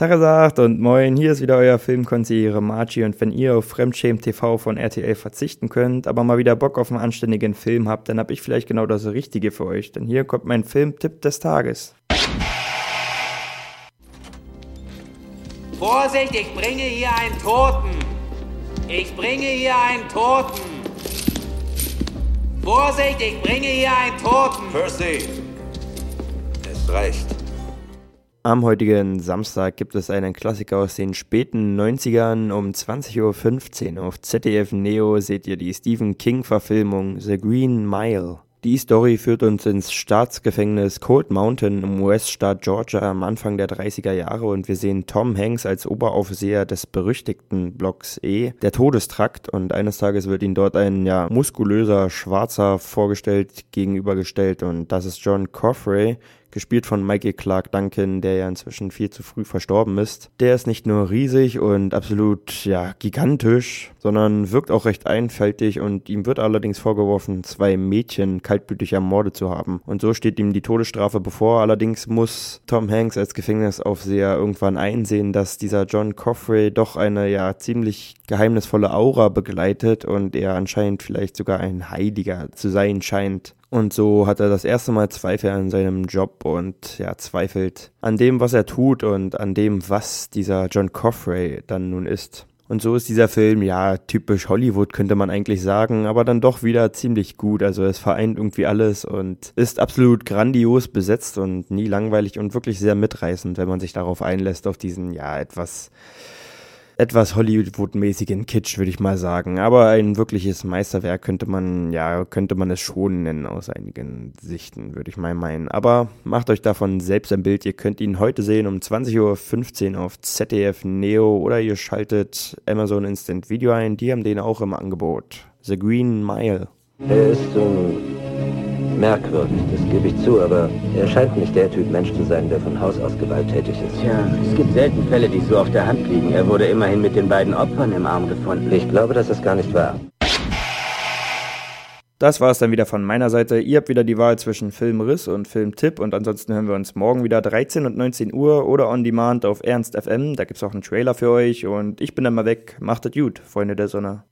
Tagesacht und moin, hier ist wieder euer Filmkonsigliere Margie und wenn ihr auf Fremdschämen TV von RTL verzichten könnt, aber mal wieder Bock auf einen anständigen Film habt, dann hab ich vielleicht genau das Richtige für euch, denn hier kommt mein Filmtipp des Tages. Vorsicht, ich bringe hier einen Toten! Ich bringe hier einen Toten! Vorsicht, ich bringe hier einen Toten! Percy, es reicht. Am heutigen Samstag gibt es einen Klassiker aus den späten 90ern. Um 20.15 Uhr auf ZDF Neo seht ihr die Stephen King-Verfilmung The Green Mile. Die Story führt uns ins Staatsgefängnis Cold Mountain im US-Staat Georgia am Anfang der 30er Jahre und wir sehen Tom Hanks als Oberaufseher des berüchtigten Blocks E, der Todestrakt und eines Tages wird ihm dort ein ja muskulöser Schwarzer vorgestellt, gegenübergestellt und das ist John Coffrey, gespielt von Michael Clark Duncan, der ja inzwischen viel zu früh verstorben ist. Der ist nicht nur riesig und absolut, ja, gigantisch, sondern wirkt auch recht einfältig und ihm wird allerdings vorgeworfen, zwei Mädchen kaltblütig ermordet zu haben. Und so steht ihm die Todesstrafe bevor. Allerdings muss Tom Hanks als Gefängnisaufseher irgendwann einsehen, dass dieser John Coffrey doch eine, ja, ziemlich geheimnisvolle Aura begleitet und er anscheinend vielleicht sogar ein Heiliger zu sein scheint. Und so hat er das erste Mal Zweifel an seinem Job und ja, zweifelt an dem, was er tut und an dem, was dieser John Coffrey dann nun ist. Und so ist dieser Film, ja, typisch Hollywood könnte man eigentlich sagen, aber dann doch wieder ziemlich gut. Also es vereint irgendwie alles und ist absolut grandios besetzt und nie langweilig und wirklich sehr mitreißend, wenn man sich darauf einlässt, auf diesen, ja, etwas etwas Hollywood-mäßigen Kitsch, würde ich mal sagen. Aber ein wirkliches Meisterwerk könnte man, ja, könnte man es schon nennen aus einigen Sichten, würde ich mal meinen. Aber macht euch davon selbst ein Bild. Ihr könnt ihn heute sehen um 20.15 Uhr auf ZDF Neo oder ihr schaltet Amazon Instant Video ein. Die haben den auch im Angebot. The Green Mile. So merkwürdig, das gebe ich zu, aber er scheint nicht der Typ Mensch zu sein, der von Haus aus gewalttätig ist. Tja, es gibt selten Fälle, die so auf der Hand liegen. Er wurde immerhin mit den beiden Opfern im Arm gefunden. Ich glaube, das ist gar nicht wahr. Das war es dann wieder von meiner Seite. Ihr habt wieder die Wahl zwischen Filmriss und Filmtipp und ansonsten hören wir uns morgen wieder 13 und 19 Uhr oder on demand auf Ernst FM. Da gibt es auch einen Trailer für euch und ich bin dann mal weg. Macht es gut, Freunde der Sonne.